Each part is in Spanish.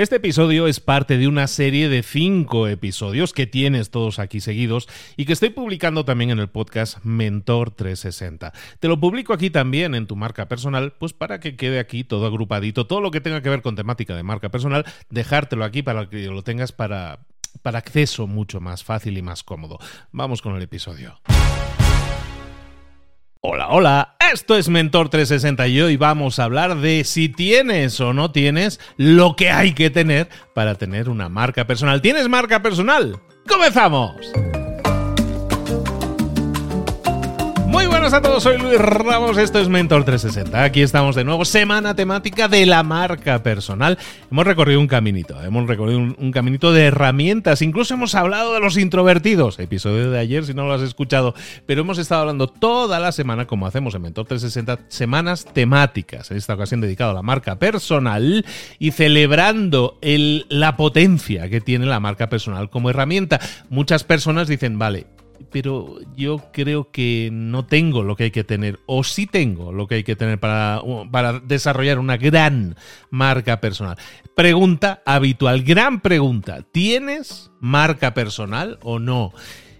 Este episodio es parte de una serie de cinco episodios que tienes todos aquí seguidos y que estoy publicando también en el podcast Mentor 360. Te lo publico aquí también en tu marca personal, pues para que quede aquí todo agrupadito, todo lo que tenga que ver con temática de marca personal, dejártelo aquí para que lo tengas para, para acceso mucho más fácil y más cómodo. Vamos con el episodio. Hola, hola, esto es Mentor 360 y hoy vamos a hablar de si tienes o no tienes lo que hay que tener para tener una marca personal. ¿Tienes marca personal? ¡Comenzamos! Muy buenas a todos, soy Luis Ramos, esto es Mentor 360. Aquí estamos de nuevo, semana temática de la marca personal. Hemos recorrido un caminito, hemos recorrido un, caminito de herramientas, incluso hemos hablado de los introvertidos, episodio de ayer si no lo has escuchado, pero hemos estado hablando toda la semana, como hacemos en Mentor 360, semanas temáticas, en esta ocasión dedicado a la marca personal y celebrando el, la potencia que tiene la marca personal como herramienta. Muchas personas dicen, vale, pero yo creo que no tengo lo que hay que tener, o sí tengo lo que hay que tener para, para desarrollar una gran marca personal. Pregunta habitual, gran pregunta, ¿tienes marca personal o no?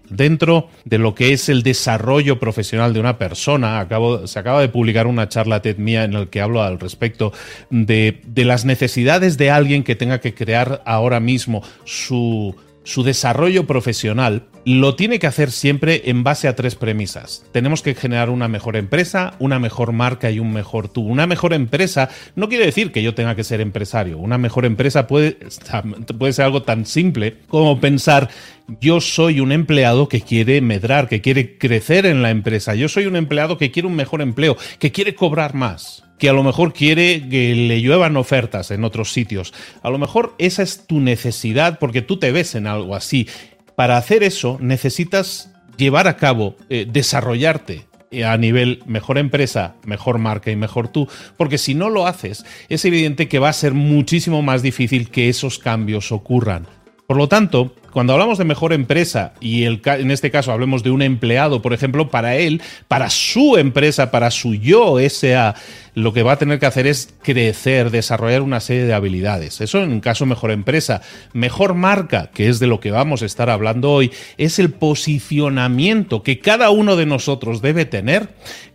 Dentro de lo que es el desarrollo profesional de una persona, acabo, se acaba de publicar una charla TED mía en la que hablo al respecto de, de las necesidades de alguien que tenga que crear ahora mismo su su desarrollo profesional lo tiene que hacer siempre en base a tres premisas. Tenemos que generar una mejor empresa, una mejor marca y un mejor tú. Una mejor empresa no quiere decir que yo tenga que ser empresario. Una mejor empresa puede, puede ser algo tan simple como pensar yo soy un empleado que quiere medrar, que quiere crecer en la empresa. Yo soy un empleado que quiere un mejor empleo, que quiere cobrar más que a lo mejor quiere que le lluevan ofertas en otros sitios. A lo mejor esa es tu necesidad porque tú te ves en algo así. Para hacer eso necesitas llevar a cabo, eh, desarrollarte, eh, a nivel mejor empresa, mejor marca y mejor tú, porque si no lo haces, es evidente que va a ser muchísimo más difícil que esos cambios ocurran. Por lo tanto, cuando hablamos de mejor empresa, y el, en este caso hablemos de un empleado, por ejemplo, para él, para su empresa, para su yo SA, lo que va a tener que hacer es crecer, desarrollar una serie de habilidades. Eso en caso mejor empresa. Mejor marca, que es de lo que vamos a estar hablando hoy, es el posicionamiento que cada uno de nosotros debe tener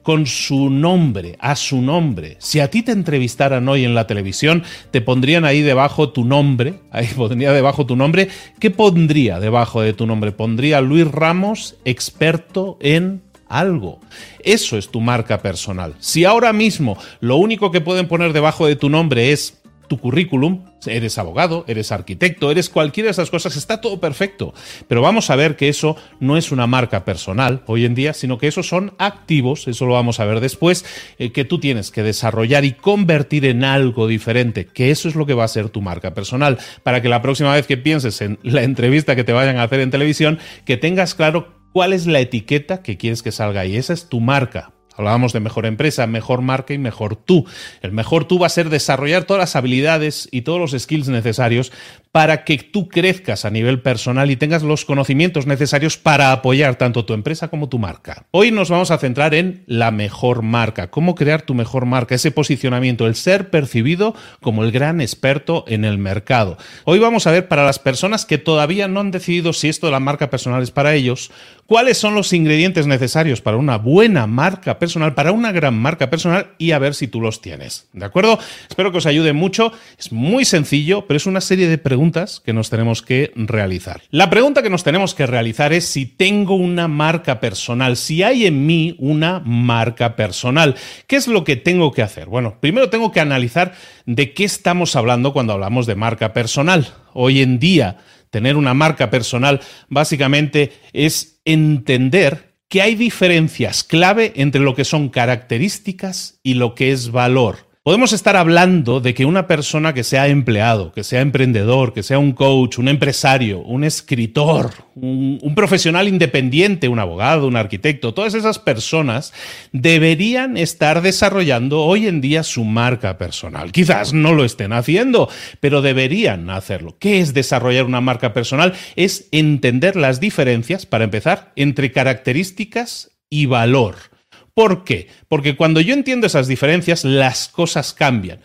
con su nombre, a su nombre. Si a ti te entrevistaran hoy en la televisión, te pondrían ahí debajo tu nombre, ahí pondría debajo tu nombre, ¿qué pondría debajo de tu nombre? Pondría Luis Ramos, experto en algo. Eso es tu marca personal. Si ahora mismo lo único que pueden poner debajo de tu nombre es tu currículum, eres abogado, eres arquitecto, eres cualquiera de esas cosas, está todo perfecto. Pero vamos a ver que eso no es una marca personal hoy en día, sino que esos son activos, eso lo vamos a ver después, eh, que tú tienes que desarrollar y convertir en algo diferente, que eso es lo que va a ser tu marca personal, para que la próxima vez que pienses en la entrevista que te vayan a hacer en televisión, que tengas claro cuál es la etiqueta que quieres que salga ahí. Esa es tu marca. Hablábamos de mejor empresa, mejor marca y mejor tú. El mejor tú va a ser desarrollar todas las habilidades y todos los skills necesarios para que tú crezcas a nivel personal y tengas los conocimientos necesarios para apoyar tanto tu empresa como tu marca. Hoy nos vamos a centrar en la mejor marca, cómo crear tu mejor marca, ese posicionamiento, el ser percibido como el gran experto en el mercado. Hoy vamos a ver para las personas que todavía no han decidido si esto de la marca personal es para ellos, cuáles son los ingredientes necesarios para una buena marca personal, para una gran marca personal y a ver si tú los tienes. ¿De acuerdo? Espero que os ayude mucho. Es muy sencillo, pero es una serie de preguntas que nos tenemos que realizar. La pregunta que nos tenemos que realizar es si tengo una marca personal, si hay en mí una marca personal. ¿Qué es lo que tengo que hacer? Bueno, primero tengo que analizar de qué estamos hablando cuando hablamos de marca personal. Hoy en día, tener una marca personal básicamente es entender que hay diferencias clave entre lo que son características y lo que es valor. Podemos estar hablando de que una persona que sea empleado, que sea emprendedor, que sea un coach, un empresario, un escritor, un, profesional independiente, un abogado, un arquitecto, todas esas personas deberían estar desarrollando hoy en día su marca personal. Quizás no lo estén haciendo, pero deberían hacerlo. ¿Qué es desarrollar una marca personal? Es entender las diferencias, para empezar, entre características y valor. ¿Por qué? Porque cuando yo entiendo esas diferencias, las cosas cambian.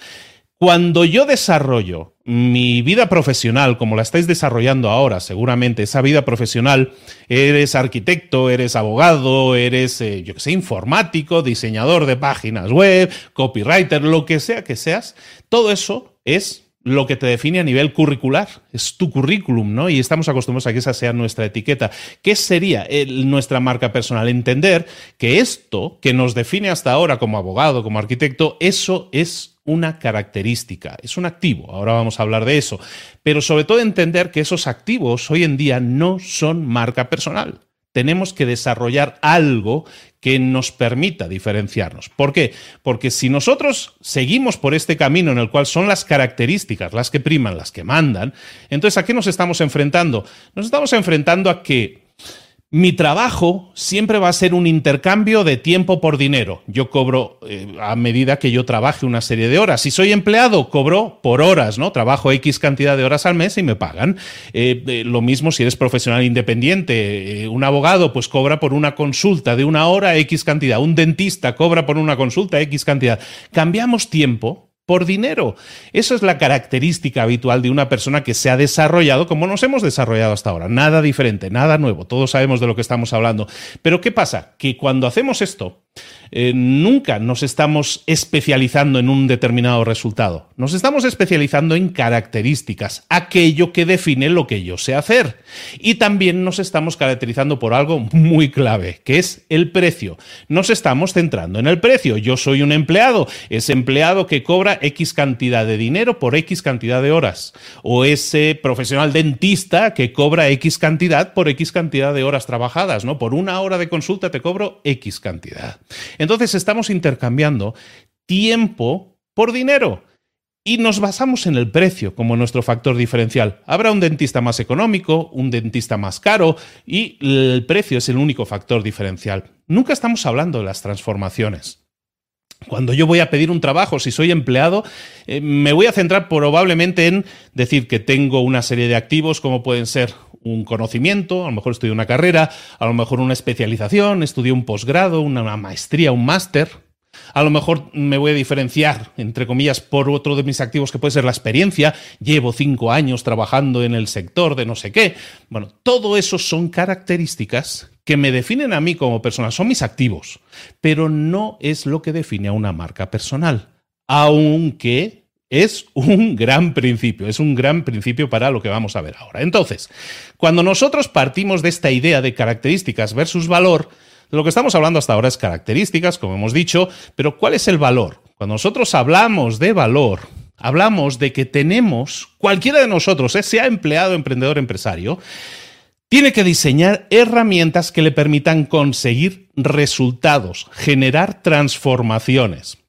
Cuando yo desarrollo mi vida profesional, como la estáis desarrollando ahora, seguramente, esa vida profesional, eres arquitecto, eres abogado, eres, eh, yo sé, informático, diseñador de páginas web, copywriter, lo que sea que seas, todo eso es lo que te define a nivel curricular, es tu currículum, ¿no? Y estamos acostumbrados a que esa sea nuestra etiqueta. ¿Qué sería nuestra marca personal? Entender que esto que nos define hasta ahora como abogado, como arquitecto, eso es una característica, es un activo, ahora vamos a hablar de eso, pero sobre todo entender que esos activos hoy en día no son marca personal tenemos que desarrollar algo que nos permita diferenciarnos. ¿Por qué? Porque si nosotros seguimos por este camino en el cual son las características las que priman, las que mandan, entonces ¿a qué nos estamos enfrentando? Nos estamos enfrentando a que mi trabajo siempre va a ser un intercambio de tiempo por dinero. Yo cobro eh, a medida que yo trabaje una serie de horas. Si soy empleado, cobro por horas, ¿no? Trabajo X cantidad de horas al mes y me pagan. Eh, eh, lo mismo si eres profesional independiente. un abogado, pues cobra por una consulta de una hora X cantidad. Un dentista cobra por una consulta X cantidad. Cambiamos tiempo por dinero. Eso es la característica habitual de una persona que se ha desarrollado como nos hemos desarrollado hasta ahora. Nada diferente, nada nuevo. Todos sabemos de lo que estamos hablando. Pero ¿qué pasa? Que cuando hacemos esto, eh, nunca nos estamos especializando en un determinado resultado. Nos estamos especializando en características, aquello que define lo que yo sé hacer. Y también nos estamos caracterizando por algo muy clave, que es el precio. Nos estamos centrando en el precio. Yo soy un empleado, ese empleado que cobra X cantidad de dinero por X cantidad de horas. O ese profesional dentista que cobra X cantidad por X cantidad de horas trabajadas, ¿no? Por una hora de consulta te cobro X cantidad. Entonces estamos intercambiando tiempo por dinero. Y nos basamos en el precio como nuestro factor diferencial. Habrá un dentista más económico, un dentista más caro y el precio es el único factor diferencial. Nunca estamos hablando de las transformaciones. Cuando yo voy a pedir un trabajo, si soy empleado, eh, me voy a centrar probablemente en decir que tengo una serie de activos como pueden ser un conocimiento, a lo mejor estudié una carrera, a lo mejor una especialización, estudié un posgrado, una maestría, un máster. A lo mejor me voy a diferenciar, entre comillas, por otro de mis activos que puede ser la experiencia. Llevo cinco años trabajando en el sector de no sé qué. Bueno, todo eso son características que me definen a mí como persona, son mis activos, pero no es lo que define a una marca personal. Aunque es un gran principio, es un gran principio para lo que vamos a ver ahora. Entonces, cuando nosotros partimos de esta idea de características versus valor, lo que estamos hablando hasta ahora es características, como hemos dicho, pero ¿cuál es el valor? Cuando nosotros hablamos de valor, hablamos de que tenemos, cualquiera de nosotros, eh, sea empleado, emprendedor, empresario, tiene que diseñar herramientas que le permitan conseguir resultados, generar transformaciones.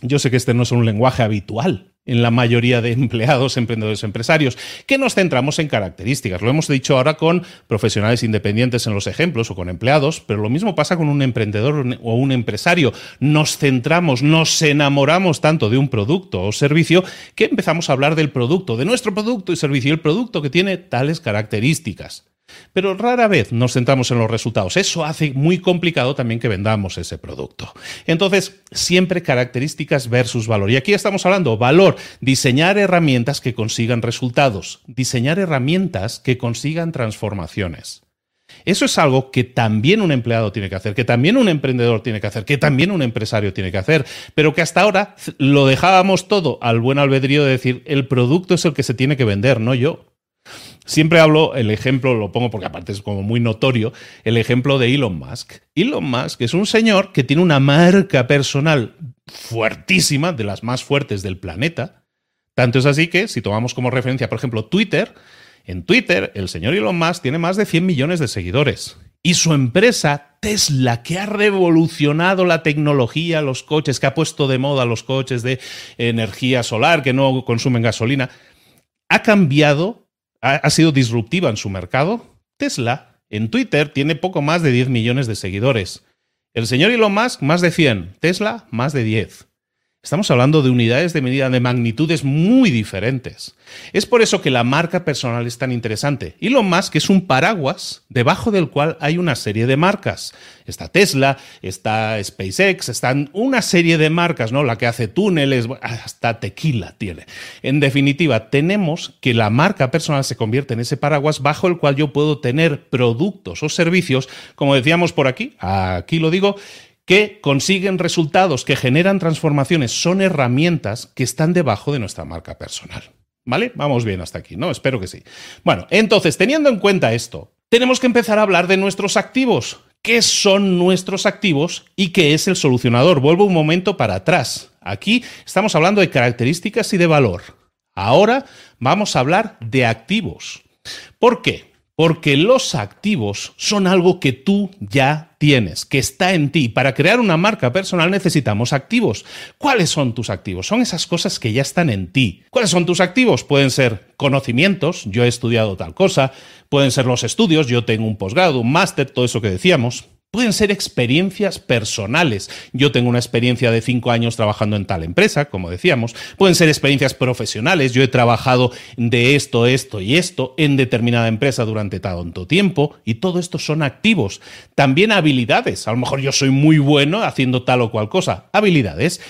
Yo sé que este no es un lenguaje habitual en la mayoría de empleados, emprendedores, empresarios, que nos centramos en características. Lo hemos dicho ahora con profesionales independientes en los ejemplos o con empleados, pero lo mismo pasa con un emprendedor o un empresario. Nos centramos, nos enamoramos tanto de un producto o servicio que empezamos a hablar del producto, de nuestro producto y servicio, el producto que tiene tales características. Pero rara vez nos centramos en los resultados. Eso hace muy complicado también que vendamos ese producto. Entonces, siempre características versus valor. Y aquí estamos hablando valor, diseñar herramientas que consigan resultados, diseñar herramientas que consigan transformaciones. Eso es algo que también un empleado tiene que hacer, que también un emprendedor tiene que hacer, que también un empresario tiene que hacer, pero que hasta ahora lo dejábamos todo al buen albedrío de decir, el producto es el que se tiene que vender, no yo. Siempre hablo, el ejemplo lo pongo porque aparte es como muy notorio, el ejemplo de Elon Musk. Elon Musk es un señor que tiene una marca personal fuertísima, de las más fuertes del planeta. Tanto es así que, si tomamos como referencia, por ejemplo, Twitter, en Twitter el señor Elon Musk tiene más de 100 millones de seguidores. Y su empresa, Tesla, que ha revolucionado la tecnología, los coches, que ha puesto de moda los coches de energía solar, que no consumen gasolina, ha cambiado ha, sido disruptiva en su mercado. Tesla en Twitter tiene poco más de 10 millones de seguidores. El señor Elon Musk, más de 100. Tesla, más de 10. Estamos hablando de unidades de medida de magnitudes muy diferentes. Es por eso que la marca personal es tan interesante. Elon Musk es un paraguas debajo del cual hay una serie de marcas. Está Tesla, está SpaceX, están una serie de marcas, ¿no? La que hace túneles, hasta tequila tiene. En definitiva, tenemos que la marca personal se convierte en ese paraguas bajo el cual yo puedo tener productos o servicios, como decíamos por aquí, aquí lo digo, que consiguen resultados, que generan transformaciones, son herramientas que están debajo de nuestra marca personal. ¿Vale? Vamos bien hasta aquí, ¿no? Espero que sí. Bueno, entonces, teniendo en cuenta esto, tenemos que empezar a hablar de nuestros activos. ¿Qué son nuestros activos y qué es el solucionador? Vuelvo un momento para atrás. Aquí estamos hablando de características y de valor. Ahora vamos a hablar de activos. ¿Por qué? Porque los activos son algo que tú ya tienes, que está en ti. Para crear una marca personal necesitamos activos. ¿Cuáles son tus activos? Son esas cosas que ya están en ti. ¿Cuáles son tus activos? Pueden ser conocimientos, yo he estudiado tal cosa, pueden ser los estudios, yo tengo un posgrado, un máster, todo eso que decíamos. Pueden ser experiencias personales. Yo tengo una experiencia de cinco años trabajando en tal empresa, como decíamos. Pueden ser experiencias profesionales. Yo he trabajado de esto, esto y esto en determinada empresa durante tanto tiempo y todo esto son activos. También habilidades. A lo mejor yo soy muy bueno haciendo tal o cual cosa. Habilidades.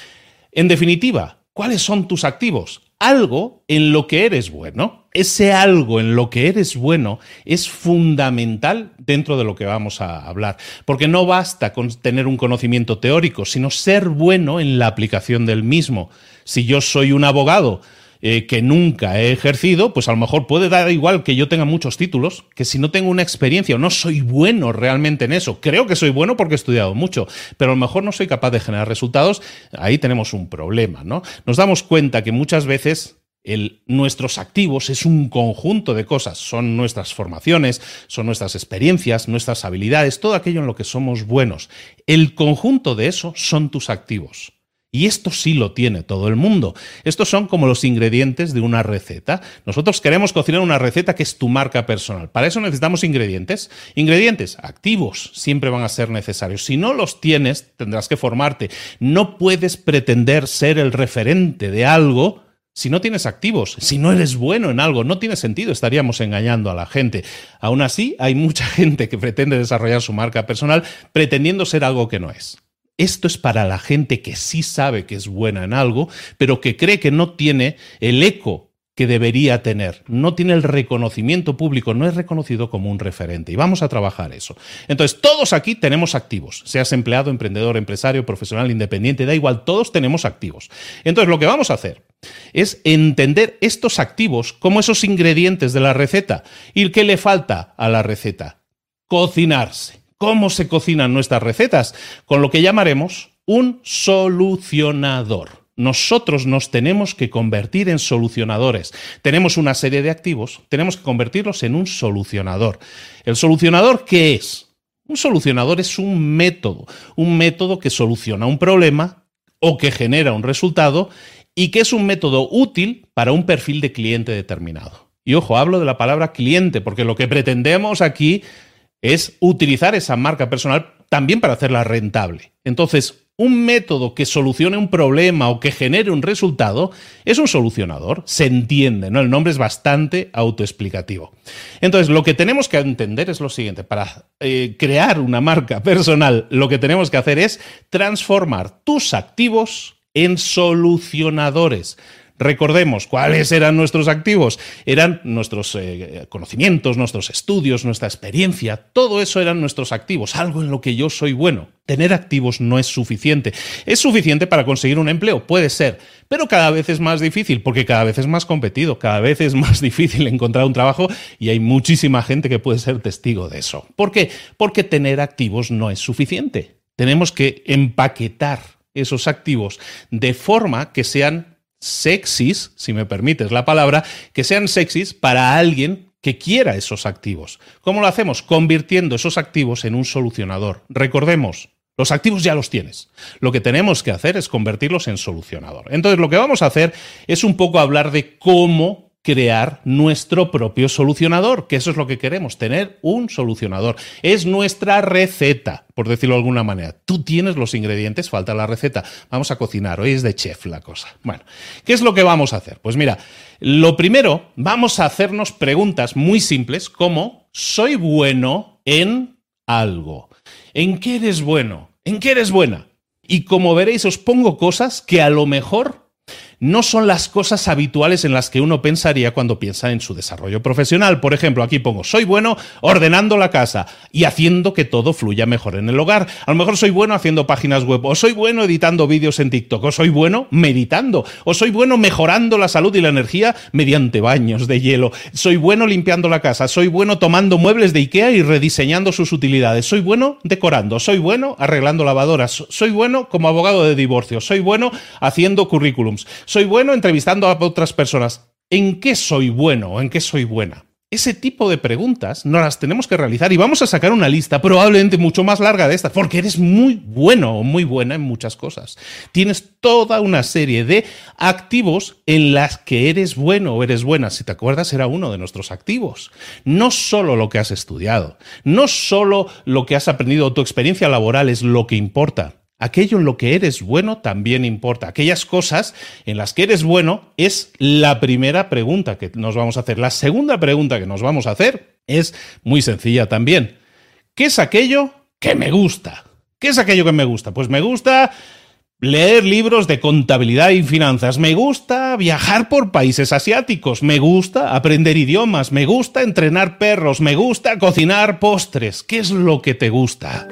En definitiva, ¿cuáles son tus activos? Algo en lo que eres bueno. Ese algo en lo que eres bueno es fundamental dentro de lo que vamos a hablar, porque no basta con tener un conocimiento teórico, sino ser bueno en la aplicación del mismo. Si yo soy un abogado, eh, que nunca he ejercido, pues a lo mejor puede dar igual que yo tenga muchos títulos, que si no tengo una experiencia o no soy bueno realmente en eso, creo que soy bueno porque he estudiado mucho, pero a lo mejor no soy capaz de generar resultados, ahí tenemos un problema, ¿no? Nos damos cuenta que muchas veces nuestros activos es un conjunto de cosas. Son nuestras formaciones, son nuestras experiencias, nuestras habilidades, todo aquello en lo que somos buenos. El conjunto de eso son tus activos. Y esto sí lo tiene todo el mundo. Estos son como los ingredientes de una receta. Nosotros queremos cocinar una receta que es tu marca personal. Para eso necesitamos ingredientes. Ingredientes activos siempre van a ser necesarios. Si no los tienes, tendrás que formarte. No puedes pretender ser el referente de algo si no tienes activos, si no eres bueno en algo, no tiene sentido, estaríamos engañando a la gente. Aún así, hay mucha gente que pretende desarrollar su marca personal pretendiendo ser algo que no es. Esto es para la gente que sí sabe que es buena en algo, pero que cree que no tiene el eco que debería tener, no tiene el reconocimiento público, no es reconocido como un referente. Y vamos a trabajar eso. Entonces, todos aquí tenemos activos, seas empleado, emprendedor, empresario, profesional, independiente, da igual, todos tenemos activos. Entonces, lo que vamos a hacer es entender estos activos como esos ingredientes de la receta. ¿Y qué le falta a la receta? Cocinarse cómo se cocinan nuestras recetas, con lo que llamaremos un solucionador. Nosotros nos tenemos que convertir en solucionadores. Tenemos una serie de activos, tenemos que convertirlos en un solucionador. ¿El solucionador qué es? Un solucionador es un método, un método que soluciona un problema o que genera un resultado y que es un método útil para un perfil de cliente determinado. Y ojo, hablo de la palabra cliente porque lo que pretendemos aquí es utilizar esa marca personal también para hacerla rentable. Entonces, un método que solucione un problema o que genere un resultado es un solucionador, se entiende, ¿no? El nombre es bastante autoexplicativo. Entonces, lo que tenemos que entender es lo siguiente, para eh, crear una marca personal, lo que tenemos que hacer es transformar tus activos en solucionadores. Recordemos, ¿cuáles eran nuestros activos? Eran nuestros eh, conocimientos, nuestros estudios, nuestra experiencia, todo eso eran nuestros activos, algo en lo que yo soy bueno. Tener activos no es suficiente. Es suficiente para conseguir un empleo, puede ser, pero cada vez es más difícil porque cada vez es más competido, cada vez es más difícil encontrar un trabajo y hay muchísima gente que puede ser testigo de eso. ¿Por qué? Porque tener activos no es suficiente. Tenemos que empaquetar esos activos de forma que sean sexys, si me permites la palabra, que sean sexys para alguien que quiera esos activos. ¿Cómo lo hacemos? Convirtiendo esos activos en un solucionador. Recordemos, los activos ya los tienes. Lo que tenemos que hacer es convertirlos en solucionador. Entonces, lo que vamos a hacer es un poco hablar de cómo crear nuestro propio solucionador, que eso es lo que queremos, tener un solucionador. Es nuestra receta, por decirlo de alguna manera. Tú tienes los ingredientes, falta la receta. Vamos a cocinar, hoy es de chef la cosa. Bueno, ¿qué es lo que vamos a hacer? Pues mira, lo primero, vamos a hacernos preguntas muy simples como, ¿soy bueno en algo? ¿En qué eres bueno? ¿En qué eres buena? Y como veréis, os pongo cosas que a lo mejor no son las cosas habituales en las que uno pensaría cuando piensa en su desarrollo profesional. Por ejemplo, aquí pongo, soy bueno ordenando la casa y haciendo que todo fluya mejor en el hogar. A lo mejor soy bueno haciendo páginas web, o soy bueno editando vídeos en TikTok, o soy bueno meditando, o soy bueno mejorando la salud y la energía mediante baños de hielo. Soy bueno limpiando la casa, soy bueno tomando muebles de IKEA y rediseñando sus utilidades. Soy bueno decorando, soy bueno arreglando lavadoras, soy bueno como abogado de divorcio, soy bueno haciendo currículums soy bueno entrevistando a otras personas. ¿En qué soy bueno o en qué soy buena? Ese tipo de preguntas no las tenemos que realizar y vamos a sacar una lista probablemente mucho más larga de estas, porque eres muy bueno o muy buena en muchas cosas. Tienes toda una serie de activos en las que eres bueno o eres buena. Si te acuerdas, era uno de nuestros activos. No solo lo que has estudiado, no solo lo que has aprendido, tu experiencia laboral es lo que importa aquello en lo que eres bueno también importa. Aquellas cosas en las que eres bueno es la primera pregunta que nos vamos a hacer. La segunda pregunta que nos vamos a hacer es muy sencilla también. ¿Qué es aquello que me gusta? ¿Qué es aquello que me gusta? Pues me gusta leer libros de contabilidad y finanzas, me gusta viajar por países asiáticos, me gusta aprender idiomas, me gusta entrenar perros, me gusta cocinar postres. ¿Qué es lo que te gusta?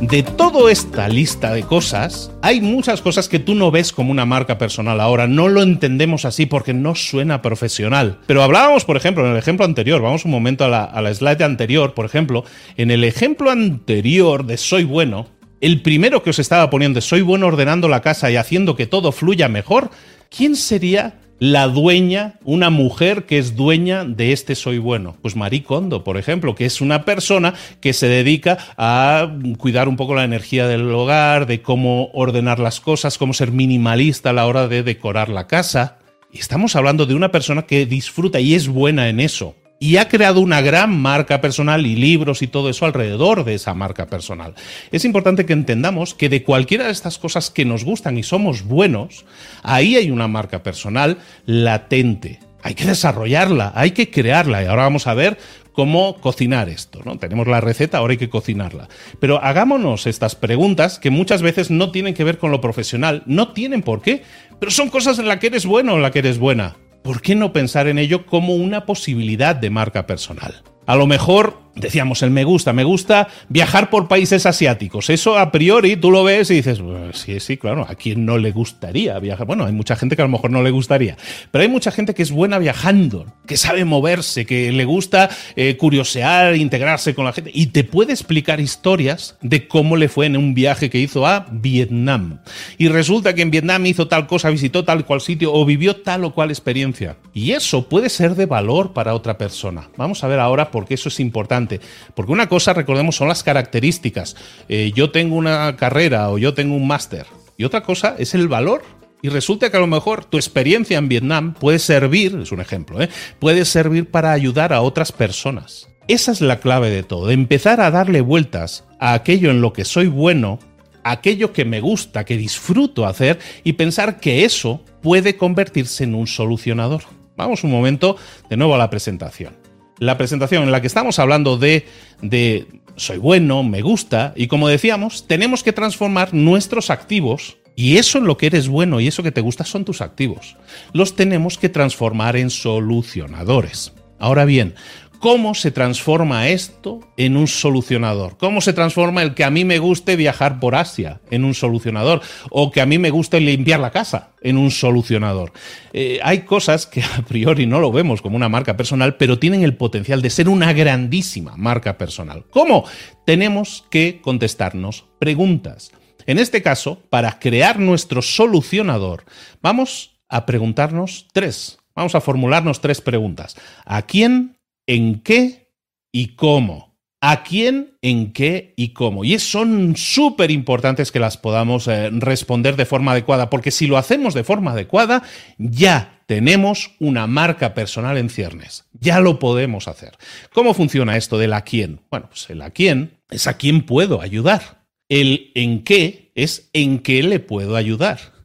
De toda esta lista de cosas, hay muchas cosas que tú no ves como una marca personal ahora. No lo entendemos así porque no suena profesional. Pero hablábamos, por ejemplo, en el ejemplo anterior, vamos un momento a la, slide anterior, por ejemplo, en el ejemplo anterior de Soy bueno, el primero que os estaba poniendo, Soy bueno ordenando la casa y haciendo que todo fluya mejor, ¿quién sería la dueña, una mujer que es dueña de este Soy Bueno. Pues Marie Kondo, por ejemplo, que es una persona que se dedica a cuidar un poco la energía del hogar, de cómo ordenar las cosas, cómo ser minimalista a la hora de decorar la casa. Y estamos hablando de una persona que disfruta y es buena en eso y ha creado una gran marca personal y libros y todo eso alrededor de esa marca personal. Es importante que entendamos que de cualquiera de estas cosas que nos gustan y somos buenos, ahí hay una marca personal latente. Hay que desarrollarla, hay que crearla y ahora vamos a ver cómo cocinar esto, ¿no? Tenemos la receta, ahora hay que cocinarla. Pero hagámonos estas preguntas que muchas veces no tienen que ver con lo profesional, no tienen por qué, pero son cosas en las que eres bueno o en las que eres buena. ¿Por qué no pensar en ello como una posibilidad de marca personal? A lo mejor decíamos el me gusta, me gusta viajar por países asiáticos. Eso a priori tú lo ves y dices, sí, sí, claro, a quién no le gustaría viajar. Bueno, hay mucha gente que a lo mejor no le gustaría, pero hay mucha gente que es buena viajando, que sabe moverse, que le gusta eh, curiosear, integrarse con la gente y te puede explicar historias de cómo le fue en un viaje que hizo a Vietnam. Y resulta que en Vietnam hizo tal cosa, visitó tal cual sitio o vivió tal o cual experiencia. Y eso puede ser de valor para otra persona. Vamos a ver ahora por qué eso es importante porque una cosa, recordemos, son las características. Eh, yo tengo una carrera o yo tengo un máster. Y otra cosa es el valor y resulta que a lo mejor tu experiencia en Vietnam puede servir, es un ejemplo, ¿eh? puede servir para ayudar a otras personas. Esa es la clave de todo, empezar a darle vueltas a aquello en lo que soy bueno, aquello que me gusta, que disfruto hacer y pensar que eso puede convertirse en un solucionador. Vamos un momento de nuevo a la presentación la presentación en la que estamos hablando de, de soy bueno, me gusta, y como decíamos, tenemos que transformar nuestros activos, y eso en lo que eres bueno y eso que te gusta son tus activos, los tenemos que transformar en solucionadores. Ahora bien, ¿Cómo se transforma esto en un solucionador? ¿Cómo se transforma el que a mí me guste viajar por Asia en un solucionador? ¿O que a mí me guste limpiar la casa en un solucionador? Eh, hay cosas que a priori no lo vemos como una marca personal, pero tienen el potencial de ser una grandísima marca personal. ¿Cómo? Tenemos que contestarnos preguntas. En este caso, para crear nuestro solucionador, vamos a preguntarnos tres. Vamos a formularnos tres preguntas. ¿A quién en qué y cómo. a quién, en qué y cómo. Y son súper importantes que las podamos eh, responder de forma adecuada, porque si lo hacemos de forma adecuada, ya tenemos una marca personal en ciernes. Ya lo podemos hacer. ¿Cómo funciona esto del a quién? Bueno, pues el a quién es a quién puedo ayudar. El en qué es en qué le puedo ayudar.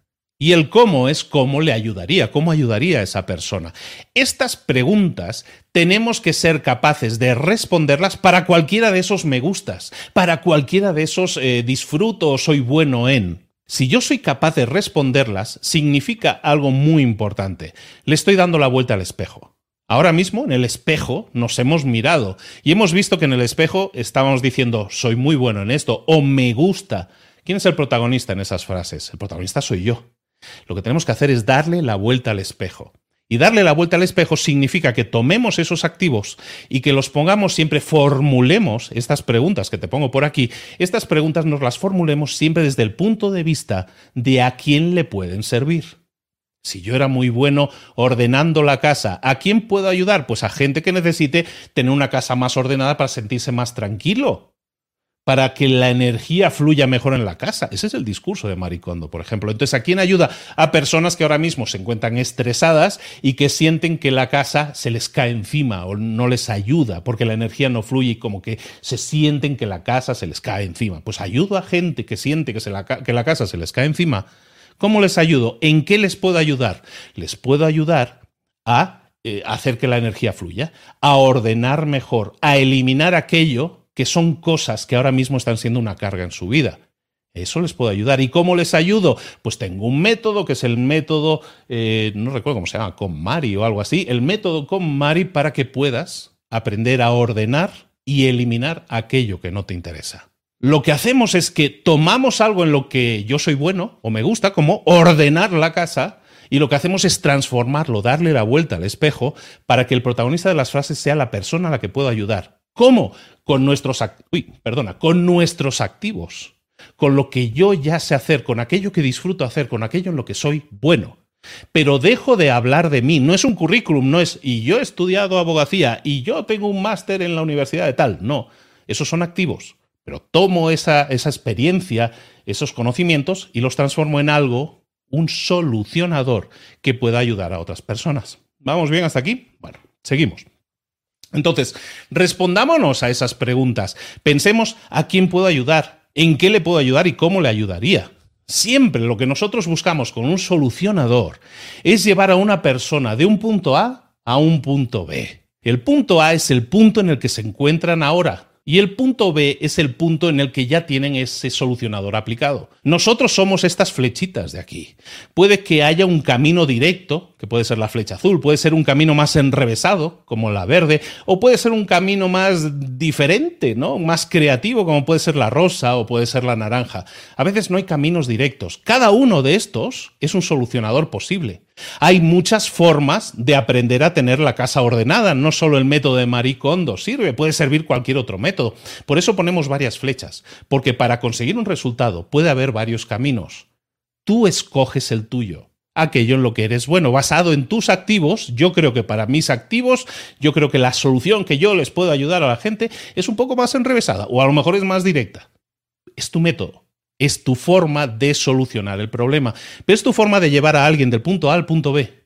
Y el cómo es cómo le ayudaría, cómo ayudaría a esa persona. Estas preguntas tenemos que ser capaces de responderlas para cualquiera de esos me gustas, para cualquiera de esos eh, disfruto o soy bueno en. Si yo soy capaz de responderlas, significa algo muy importante. Le estoy dando la vuelta al espejo. Ahora mismo en el espejo nos hemos mirado y hemos visto que en el espejo estábamos diciendo soy muy bueno en esto o me gusta. ¿Quién es el protagonista en esas frases? El protagonista soy yo. Lo que tenemos que hacer es darle la vuelta al espejo. Y darle la vuelta al espejo significa que tomemos esos activos y que los pongamos siempre, formulemos estas preguntas que te pongo por aquí, estas preguntas nos las formulemos siempre desde el punto de vista de a quién le pueden servir. Si yo era muy bueno ordenando la casa, ¿a quién puedo ayudar? Pues a gente que necesite tener una casa más ordenada para sentirse más tranquilo para que la energía fluya mejor en la casa. Ese es el discurso de Maricondo, por ejemplo. Entonces, ¿a quién ayuda? A personas que ahora mismo se encuentran estresadas y que sienten que la casa se les cae encima o no les ayuda porque la energía no fluye y como que se sienten que la casa se les cae encima. Pues ayudo a gente que siente que, la, que la casa se les cae encima. ¿Cómo les ayudo? ¿En qué les puedo ayudar? Les puedo ayudar a eh, hacer que la energía fluya, a ordenar mejor, a eliminar aquello que son cosas que ahora mismo están siendo una carga en su vida. Eso les puede ayudar. ¿Y cómo les ayudo? Pues tengo un método que es el método, eh, no recuerdo cómo se llama, con Mari o algo así, el método con Mari para que puedas aprender a ordenar y eliminar aquello que no te interesa. Lo que hacemos es que tomamos algo en lo que yo soy bueno o me gusta, como ordenar la casa, y lo que hacemos es transformarlo, darle la vuelta al espejo para que el protagonista de las frases sea la persona a la que puedo ayudar. ¿Cómo? Con nuestros, perdona, con nuestros activos, con lo que yo ya sé hacer, con aquello que disfruto hacer, con aquello en lo que soy bueno. Pero dejo de hablar de mí. No es un currículum, no es, y yo he estudiado abogacía, y yo tengo un máster en la universidad de tal. No, esos son activos. Pero tomo esa, esa experiencia, esos conocimientos, y los transformo en algo, un solucionador que pueda ayudar a otras personas. ¿Vamos bien hasta aquí? Bueno, seguimos. Entonces, respondámonos a esas preguntas. Pensemos a quién puedo ayudar, en qué le puedo ayudar y cómo le ayudaría. Siempre lo que nosotros buscamos con un solucionador es llevar a una persona de un punto A a un punto B. El punto A es el punto en el que se encuentran ahora. Y el punto B es el punto en el que ya tienen ese solucionador aplicado. Nosotros somos estas flechitas de aquí. Puede que haya un camino directo, que puede ser la flecha azul, puede ser un camino más enrevesado, como la verde, o puede ser un camino más diferente, ¿no? Más creativo, como puede ser la rosa o puede ser la naranja. A veces no hay caminos directos. Cada uno de estos es un solucionador posible. Hay muchas formas de aprender a tener la casa ordenada, no solo el método de Marie Kondo sirve, puede servir cualquier otro método. Por eso ponemos varias flechas, porque para conseguir un resultado puede haber varios caminos. Tú escoges el tuyo aquello en lo que eres bueno, basado en tus activos. Yo creo que para mis activos, yo creo que la solución que yo les puedo ayudar a la gente es un poco más enrevesada o a lo mejor es más directa. Es tu método es tu forma de solucionar el problema, pero es tu forma de llevar a alguien del punto A al punto B.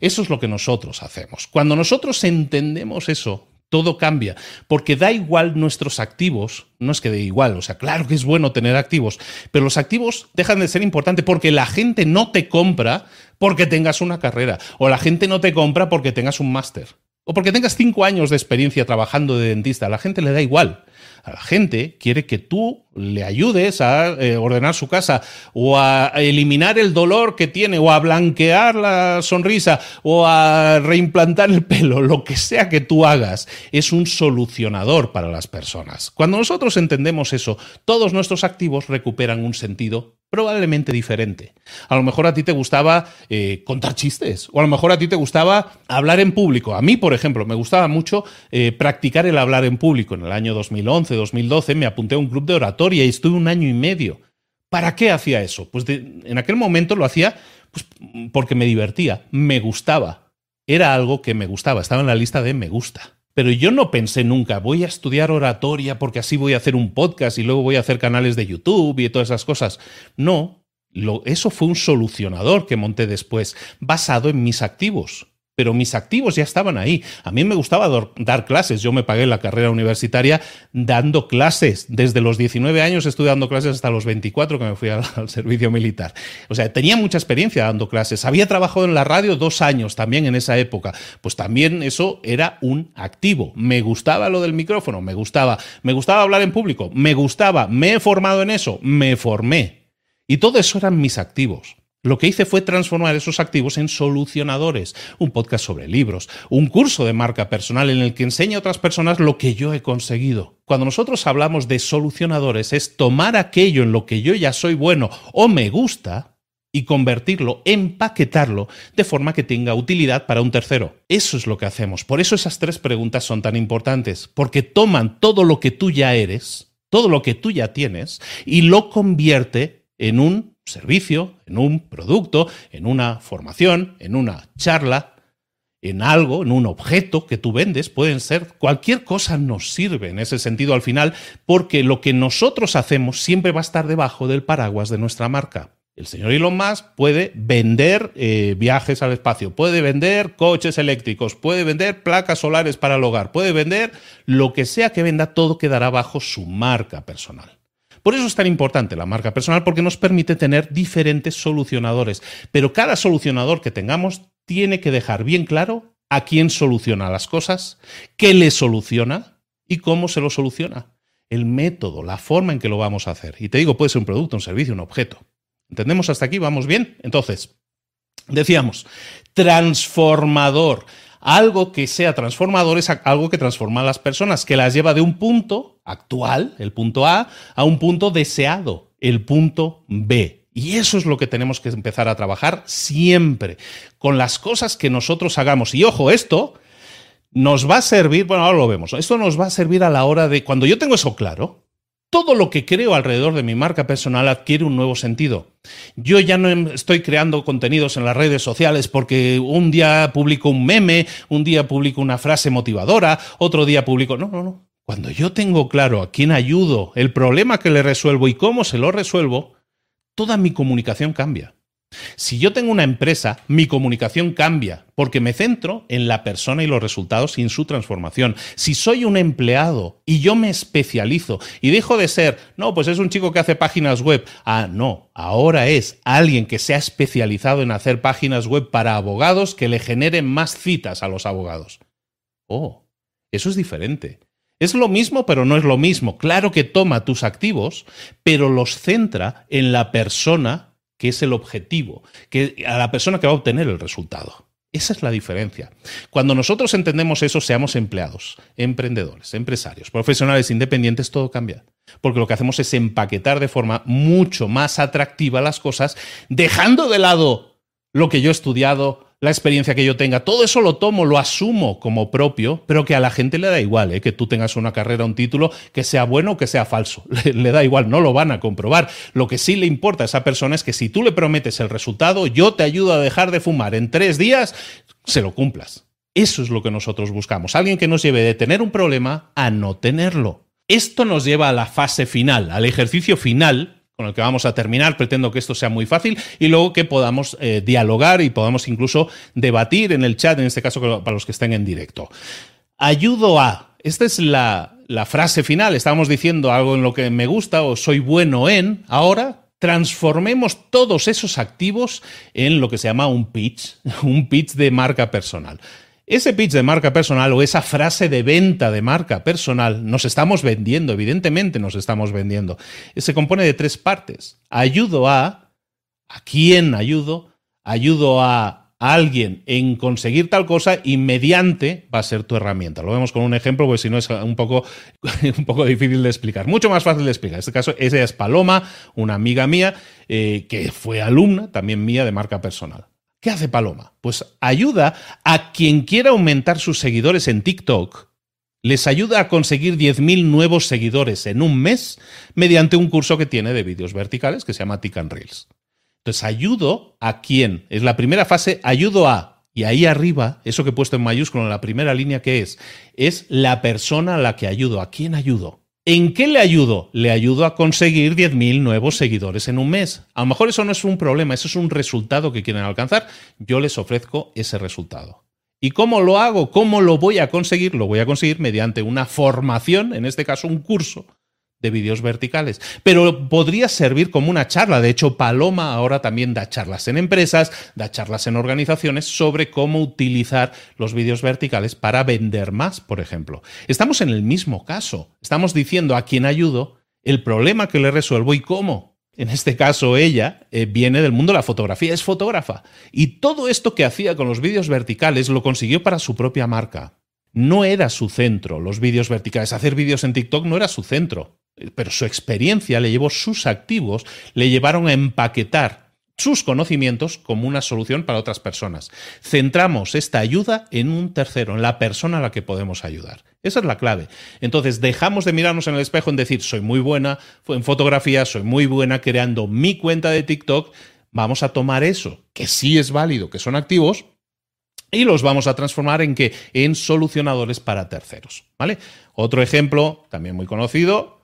Eso es lo que nosotros hacemos. Cuando nosotros entendemos eso, todo cambia, porque da igual nuestros activos, no es que dé igual, o sea, claro que es bueno tener activos, pero los activos dejan de ser importantes porque la gente no te compra porque tengas una carrera, o la gente no te compra porque tengas un máster, o porque tengas cinco años de experiencia trabajando de dentista, a la gente le da igual. A la gente quiere que tú le ayudes a eh, ordenar su casa o a eliminar el dolor que tiene o a blanquear la sonrisa o a reimplantar el pelo, lo que sea que tú hagas, es un solucionador para las personas. Cuando nosotros entendemos eso, todos nuestros activos recuperan un sentido probablemente diferente. A lo mejor a ti te gustaba eh, contar chistes, o a lo mejor a ti te gustaba hablar en público. A mí, por ejemplo, me gustaba mucho eh, practicar el hablar en público. En el año 2011, 2012 me apunté a un club de oratoria y estuve un año y medio. ¿Para qué hacía eso? Pues en aquel momento lo hacía pues, porque me divertía, me gustaba. Era algo que me gustaba, estaba en la lista de me gusta. Pero yo no pensé nunca, voy a estudiar oratoria porque así voy a hacer un podcast y luego voy a hacer canales de YouTube y todas esas cosas. No, eso fue un solucionador que monté después, basado en mis activos pero mis activos ya estaban ahí. A mí me gustaba dar clases. Yo me pagué la carrera universitaria dando clases. Desde los 19 años estuve dando clases hasta los 24 que me fui al, servicio militar. O sea, tenía mucha experiencia dando clases. Había trabajado en la radio dos años también en esa época. Pues también eso era un activo. Me gustaba lo del micrófono, me gustaba. Me gustaba hablar en público, me gustaba. Me he formado en eso, me formé. Y todo eso eran mis activos. Lo que hice fue transformar esos activos en solucionadores, un podcast sobre libros, un curso de marca personal en el que enseño a otras personas lo que yo he conseguido. Cuando nosotros hablamos de solucionadores es tomar aquello en lo que yo ya soy bueno o me gusta y convertirlo, empaquetarlo de forma que tenga utilidad para un tercero. Eso es lo que hacemos. Por eso esas tres preguntas son tan importantes, porque toman todo lo que tú ya eres, todo lo que tú ya tienes, y lo convierte en un servicio, en un producto, en una formación, en una charla, en algo, en un objeto que tú vendes, pueden ser, cualquier cosa nos sirve en ese sentido al final, porque lo que nosotros hacemos siempre va a estar debajo del paraguas de nuestra marca. El señor Elon Musk puede vender eh, viajes al espacio, puede vender coches eléctricos, puede vender placas solares para el hogar, puede vender lo que sea que venda, todo quedará bajo su marca personal. Por eso es tan importante la marca personal, porque nos permite tener diferentes solucionadores. Pero cada solucionador que tengamos tiene que dejar bien claro a quién soluciona las cosas, qué le soluciona y cómo se lo soluciona. El método, la forma en que lo vamos a hacer. Y te digo, puede ser un producto, un servicio, un objeto. ¿Entendemos hasta aquí? ¿Vamos bien? Entonces, decíamos, transformador. Algo que sea transformador es algo que transforma a las personas, que las lleva de un punto actual, el punto A, a un punto deseado, el punto B. Y eso es lo que tenemos que empezar a trabajar siempre, con las cosas que nosotros hagamos. Y ojo, esto nos va a servir, bueno, ahora lo vemos, esto nos va a servir a la hora de, cuando yo tengo eso claro, todo lo que creo alrededor de mi marca personal adquiere un nuevo sentido. Yo ya no em, estoy creando contenidos en las redes sociales porque un día publico un meme, un día publico una frase motivadora, otro día publico... No, no, no. Cuando yo tengo claro a quién ayudo, el problema que le resuelvo y cómo se lo resuelvo, toda mi comunicación cambia. Si yo tengo una empresa, mi comunicación cambia porque me centro en la persona y los resultados y en su transformación. Si soy un empleado y yo me especializo y dejo de ser, no, pues es un chico que hace páginas web, ah, no, ahora es alguien que se ha especializado en hacer páginas web para abogados que le generen más citas a los abogados. Oh, eso es diferente. Es lo mismo, pero no es lo mismo. Claro que toma tus activos, pero los centra en la persona que es el objetivo, que a la persona que va a obtener el resultado. Esa es la diferencia. Cuando nosotros entendemos eso, seamos empleados, emprendedores, empresarios, profesionales independientes, todo cambia. Porque lo que hacemos es empaquetar de forma mucho más atractiva las cosas, dejando de lado lo que yo he estudiado, la experiencia que yo tenga, todo eso lo tomo, lo asumo como propio, pero que a la gente le da igual, ¿eh? que tú tengas una carrera, un título, que sea bueno o que sea falso. Le, le, da igual, no lo van a comprobar. Lo que sí le importa a esa persona es que si tú le prometes el resultado, yo te ayudo a dejar de fumar en tres días, se lo cumplas. Eso es lo que nosotros buscamos. Alguien que nos lleve de tener un problema a no tenerlo. Esto nos lleva a la fase final, al ejercicio final con el que vamos a terminar. Pretendo que esto sea muy fácil y luego que podamos eh, dialogar y podamos incluso debatir en el chat, en este caso para los que estén en directo. Ayudo a. Esta es la, la frase final. Estábamos diciendo algo en lo que me gusta o soy bueno en. Ahora transformemos todos esos activos en lo que se llama un pitch, un pitch de marca personal. Ese pitch de marca personal o esa frase de venta de marca personal nos estamos vendiendo, evidentemente nos estamos vendiendo. Se compone de tres partes. Ayudo a, ¿a quién ayudo? Ayudo a alguien en conseguir tal cosa y mediante va a ser tu herramienta. Lo vemos con un ejemplo, porque si no es un poco, un poco difícil de explicar. Mucho más fácil de explicar. En este caso, esa es Paloma, una amiga mía, eh, que fue alumna también mía de marca personal. ¿Qué hace Paloma? Pues ayuda a quien quiera aumentar sus seguidores en TikTok, les ayuda a conseguir 10.000 nuevos seguidores en un mes mediante un curso que tiene de vídeos verticales que se llama Tick and Reels. Entonces, ayudo a quien, es la primera fase, ayudo a, Y ahí arriba, eso que he puesto en mayúsculo en la primera línea, ¿qué es? Es la persona a la que ayudo. ¿A quién ayudo? ¿En qué le ayudo? Le ayudo a conseguir 10.000 nuevos seguidores en un mes. A lo mejor eso no es un problema, eso es un resultado que quieren alcanzar. Yo les ofrezco ese resultado. ¿Y cómo lo hago? ¿Cómo lo voy a conseguir? Lo voy a conseguir mediante una formación, en este caso un curso de vídeos verticales. Pero podría servir como una charla. De hecho, Paloma ahora también da charlas en empresas, da charlas en organizaciones sobre cómo utilizar los vídeos verticales para vender más, por ejemplo. Estamos en el mismo caso. Estamos diciendo a quién ayudo, el problema que le resuelvo y cómo. En este caso, ella eh, viene del mundo de la fotografía, es fotógrafa. Y todo esto que hacía con los vídeos verticales lo consiguió para su propia marca. No era su centro, los vídeos verticales. Hacer vídeos en TikTok no era su centro pero su experiencia le llevó sus activos, le llevaron a empaquetar sus conocimientos como una solución para otras personas. Centramos esta ayuda en un tercero, en la persona a la que podemos ayudar. Esa es la clave. Entonces dejamos de mirarnos en el espejo en decir, soy muy buena en fotografía, soy muy buena creando mi cuenta de TikTok. Vamos a tomar eso, que sí es válido, que son activos, y los vamos a transformar en qué? En solucionadores para terceros. ¿Vale? Otro ejemplo, también muy conocido,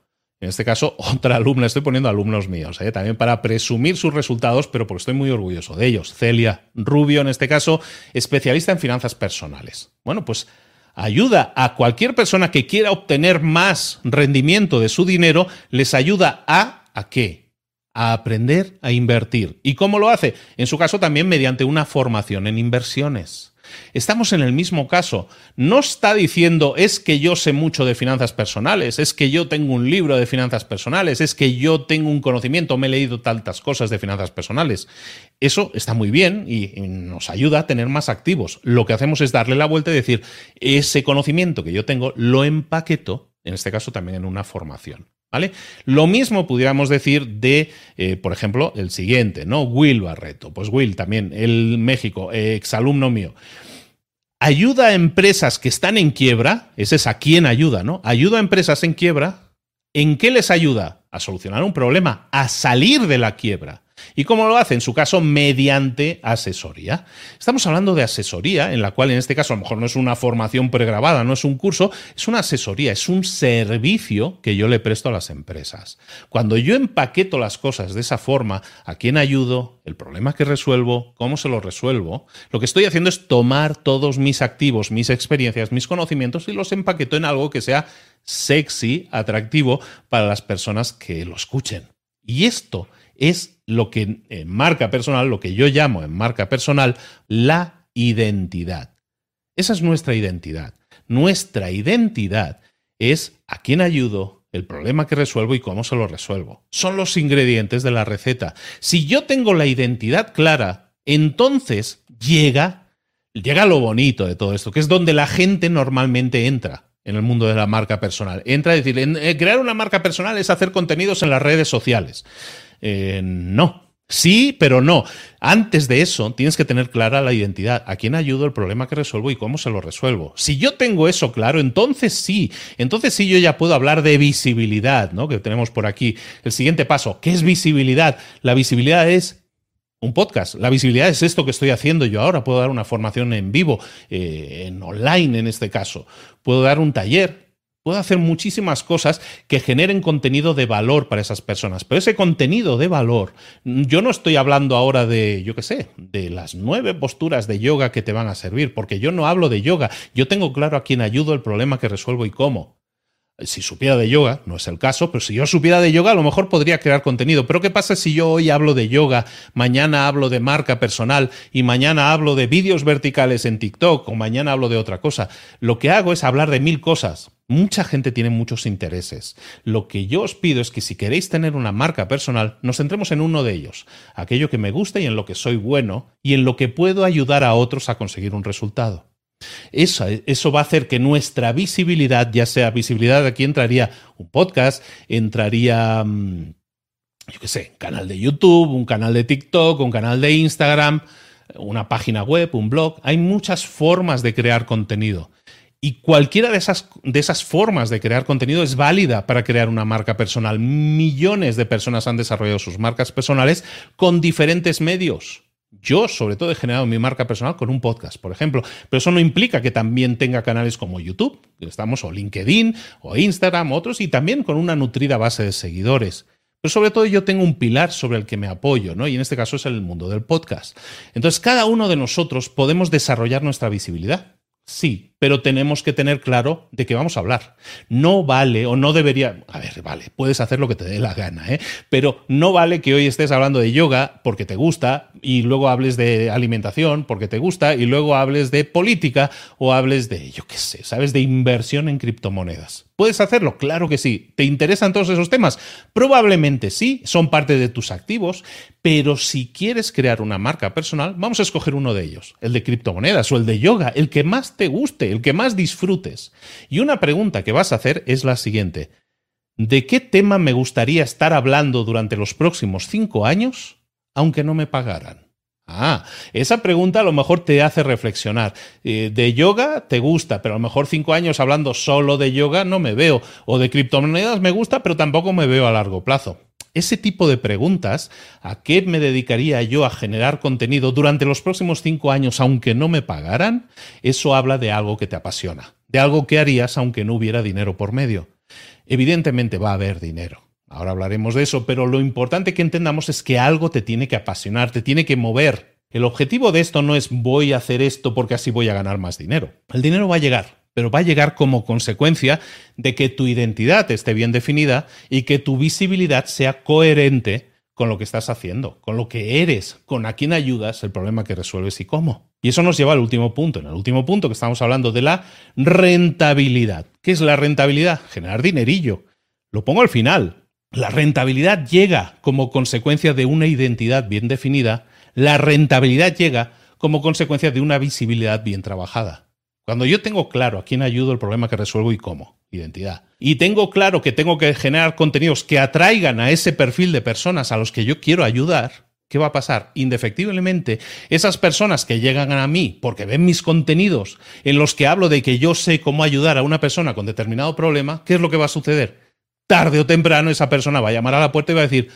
en este caso, otra alumna, estoy poniendo alumnos míos, ¿eh? también para presumir sus resultados, pero porque estoy muy orgulloso de ellos. Celia Rubio, en este caso, especialista en finanzas personales. Bueno, pues ayuda a cualquier persona que quiera obtener más rendimiento de su dinero, les ayuda a, ¿a qué? A aprender a invertir. ¿Y cómo lo hace? En su caso también mediante una formación en inversiones. Estamos en el mismo caso. No está diciendo es que yo sé mucho de finanzas personales, es que yo tengo un libro de finanzas personales, es que yo tengo un conocimiento, me he leído tantas cosas de finanzas personales. Eso está muy bien y nos ayuda a tener más activos. Lo que hacemos es darle la vuelta y decir, ese conocimiento que yo tengo lo empaqueto, en este caso también en una formación. ¿Vale? Lo mismo pudiéramos decir de, eh, por ejemplo, el siguiente, ¿no? Will Barreto. Pues Will también, el México, exalumno mío. Ayuda a empresas que están en quiebra, ese es a quién ayuda, ¿no? Ayuda a empresas en quiebra. ¿En qué les ayuda? A solucionar un problema, a salir de la quiebra. ¿Y cómo lo hace? En su caso, mediante asesoría. Estamos hablando de asesoría, en la cual en este caso a lo mejor no es una formación pregrabada, no es un curso, es una asesoría, es un servicio que yo le presto a las empresas. Cuando yo empaqueto las cosas de esa forma, ¿a quién ayudo? El problema que resuelvo, cómo se lo resuelvo, lo que estoy haciendo es tomar todos mis activos, mis experiencias, mis conocimientos y los empaqueto en algo que sea sexy, atractivo para las personas que lo escuchen. Y esto es lo que en marca personal, lo que yo llamo en marca personal, la identidad. Esa es nuestra identidad. Nuestra identidad es a quién ayudo, el problema que resuelvo y cómo se lo resuelvo. Son los ingredientes de la receta. Si yo tengo la identidad clara, entonces llega, llega lo bonito de todo esto, que es donde la gente normalmente entra en el mundo de la marca personal. Entra a decir, eh, crear una marca personal es hacer contenidos en las redes sociales. Eh, no. Sí, pero no. Antes de eso, tienes que tener clara la identidad. ¿A quién ayudo el problema que resuelvo y cómo se lo resuelvo? Si yo tengo eso claro, entonces sí. Entonces sí yo ya puedo hablar de visibilidad, ¿no? Que tenemos por aquí. El siguiente paso, ¿qué es visibilidad? La visibilidad es un podcast. La visibilidad es esto que estoy haciendo yo ahora. Puedo dar una formación en vivo, eh, en online en este caso. Puedo dar un taller. Puedo hacer muchísimas cosas que generen contenido de valor para esas personas. Pero ese contenido de valor, yo no estoy hablando ahora de, yo qué sé, de las nueve posturas de yoga que te van a servir, porque yo no hablo de yoga. Yo tengo claro a quién ayudo, el problema que resuelvo y cómo. Si supiera de yoga, no es el caso, pero si yo supiera de yoga, a lo mejor podría crear contenido. Pero ¿qué pasa si yo hoy hablo de yoga, mañana hablo de marca personal y mañana hablo de vídeos verticales en TikTok o mañana hablo de otra cosa? Lo que hago es hablar de mil cosas. Mucha gente tiene muchos intereses. Lo que yo os pido es que si queréis tener una marca personal, nos centremos en uno de ellos, aquello que me gusta y en lo que soy bueno y en lo que puedo ayudar a otros a conseguir un resultado. Eso, eso, va a hacer que nuestra visibilidad, ya sea visibilidad, aquí entraría un podcast, entraría, mm, yo qué sé, un canal de YouTube, un canal de TikTok, un canal de Instagram, una página web, un blog. Hay muchas formas de crear contenido. Y cualquiera de esas, de esas formas de crear contenido es válida para crear una marca personal. Millones de personas han desarrollado sus marcas personales con diferentes medios Yo, sobre todo, he generado mi marca personal con un podcast, por ejemplo. Pero eso no implica que también tenga canales como YouTube, estamos o LinkedIn, o Instagram, otros, y también con una nutrida base de seguidores. Pero sobre todo yo tengo un pilar sobre el que me apoyo, ¿no? Y en este caso es el mundo del podcast. Entonces, cada uno de nosotros podemos desarrollar nuestra visibilidad. Sí, pero tenemos que tener claro de qué vamos a hablar. No vale o no debería, a ver, vale, puedes hacer lo que te dé la gana, ¿eh? pero no vale que hoy estés hablando de yoga porque te gusta y luego hables de alimentación porque te gusta y luego hables de política o hables de, yo qué sé, ¿sabes? De inversión en criptomonedas. ¿Puedes hacerlo? Claro que sí. ¿Te interesan todos esos temas? Probablemente sí, son parte de tus activos, pero si quieres crear una marca personal, vamos a escoger uno de ellos, el de criptomonedas o el de yoga, el que más te guste, el que más disfrutes. Y una pregunta que vas a hacer es la siguiente. ¿De qué tema me gustaría estar hablando durante los próximos cinco años, aunque no me pagaran? Ah, esa pregunta a lo mejor te hace reflexionar. Eh, de yoga te gusta, pero a lo mejor cinco años hablando solo de yoga no me veo. O de criptomonedas me gusta, pero tampoco me veo a largo plazo. Ese tipo de preguntas, ¿a qué me dedicaría yo a generar contenido durante los próximos cinco años aunque no me pagaran? Eso habla de algo que te apasiona, de algo que harías aunque no hubiera dinero por medio. Evidentemente va a haber dinero. Ahora hablaremos de eso, pero lo importante que entendamos es que algo te tiene que apasionar, te tiene que mover. El objetivo de esto no es voy a hacer esto porque así voy a ganar más dinero. El dinero va a llegar, pero va a llegar como consecuencia de que tu identidad esté bien definida y que tu visibilidad sea coherente con lo que estás haciendo, con lo que eres, con a quién ayudas, el problema que resuelves y cómo. Y eso nos lleva al último punto. En el último punto que estamos hablando de la rentabilidad. ¿Qué es la rentabilidad? Generar dinerillo. Lo pongo al final. La rentabilidad llega como consecuencia de una identidad bien definida. La rentabilidad llega como consecuencia de una visibilidad bien trabajada. Cuando yo tengo claro a quién ayudo, el problema que resuelvo y cómo, identidad. Y tengo claro que tengo que generar contenidos que atraigan a ese perfil de personas a los que yo quiero ayudar, ¿qué va a pasar? Indefectiblemente, esas personas que llegan a mí porque ven mis contenidos en los que hablo de que yo sé cómo ayudar a una persona con determinado problema, ¿qué es lo que va a suceder? Tarde o temprano esa persona va a llamar a la puerta y va a decir,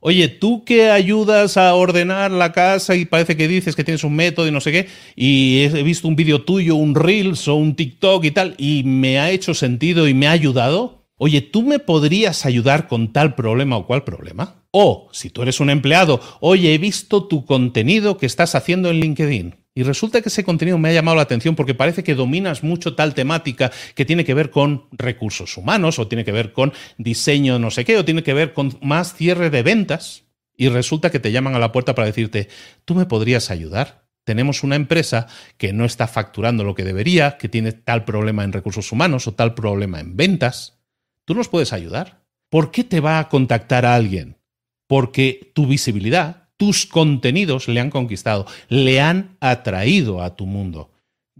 Oye, tú que ayudas a ordenar la casa y parece que dices que tienes un método y no sé qué, y he visto un vídeo tuyo, un Reels o un TikTok y tal, y me ha hecho sentido y me ha ayudado. Oye, ¿tú me podrías ayudar con tal problema o cual problema? O, si tú eres un empleado, oye, he visto tu contenido que estás haciendo en LinkedIn. Y resulta que ese contenido me ha llamado la atención porque parece que dominas mucho tal temática que tiene que ver con recursos humanos o tiene que ver con diseño no sé qué o tiene que ver con más cierre de ventas. Y resulta que te llaman a la puerta para decirte, ¿tú me podrías ayudar? Tenemos una empresa que no está facturando lo que debería, que tiene tal problema en recursos humanos o tal problema en ventas. ¿Tú nos puedes ayudar? ¿Por qué te va a contactar a alguien? Porque tu visibilidad, tus contenidos le han conquistado, le han atraído a tu mundo.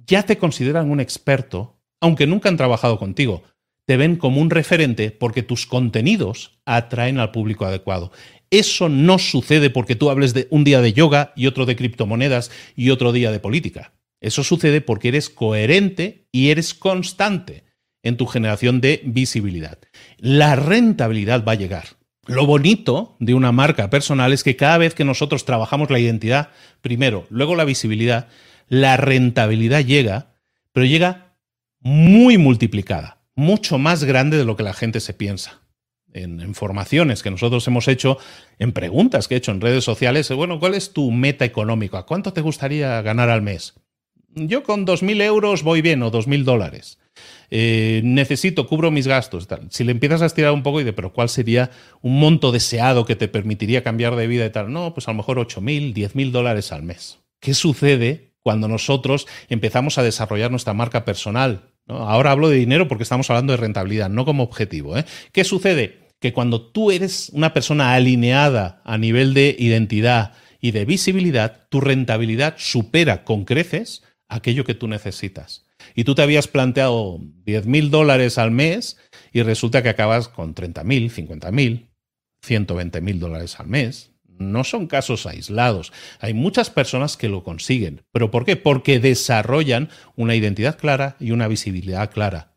Ya te consideran un experto, aunque nunca han trabajado contigo. Te ven como un referente porque tus contenidos atraen al público adecuado. Eso no sucede porque tú hables de un día de yoga y otro de criptomonedas y otro día de política. Eso sucede porque eres coherente y eres constante en tu generación de visibilidad. La rentabilidad va a llegar. Lo bonito de una marca personal es que cada vez que nosotros trabajamos la identidad, primero, luego la visibilidad, la rentabilidad llega, pero llega muy multiplicada, mucho más grande de lo que la gente se piensa. En, formaciones que nosotros hemos hecho, en preguntas que he hecho en redes sociales, bueno, ¿cuál es tu meta económica? ¿Cuánto te gustaría ganar al mes? Yo con 2.000 euros voy bien o 2.000 dólares. Eh, necesito, cubro mis gastos. Si le empiezas a estirar un poco y de, pero ¿cuál sería un monto deseado que te permitiría cambiar de vida y tal? No, pues a lo mejor 8 mil, 10 mil dólares al mes. ¿Qué sucede cuando nosotros empezamos a desarrollar nuestra marca personal? Ahora hablo de dinero porque estamos hablando de rentabilidad, no como objetivo. ¿eh? ¿Qué sucede? Que cuando tú eres una persona alineada a nivel de identidad y de visibilidad, tu rentabilidad supera con creces aquello que tú necesitas y tú te habías planteado 10 mil dólares al mes y resulta que acabas con 30 mil, 50 mil, 120 mil dólares al mes. No son casos aislados. Hay muchas personas que lo consiguen. ¿Pero por qué? Porque desarrollan una identidad clara y una visibilidad clara.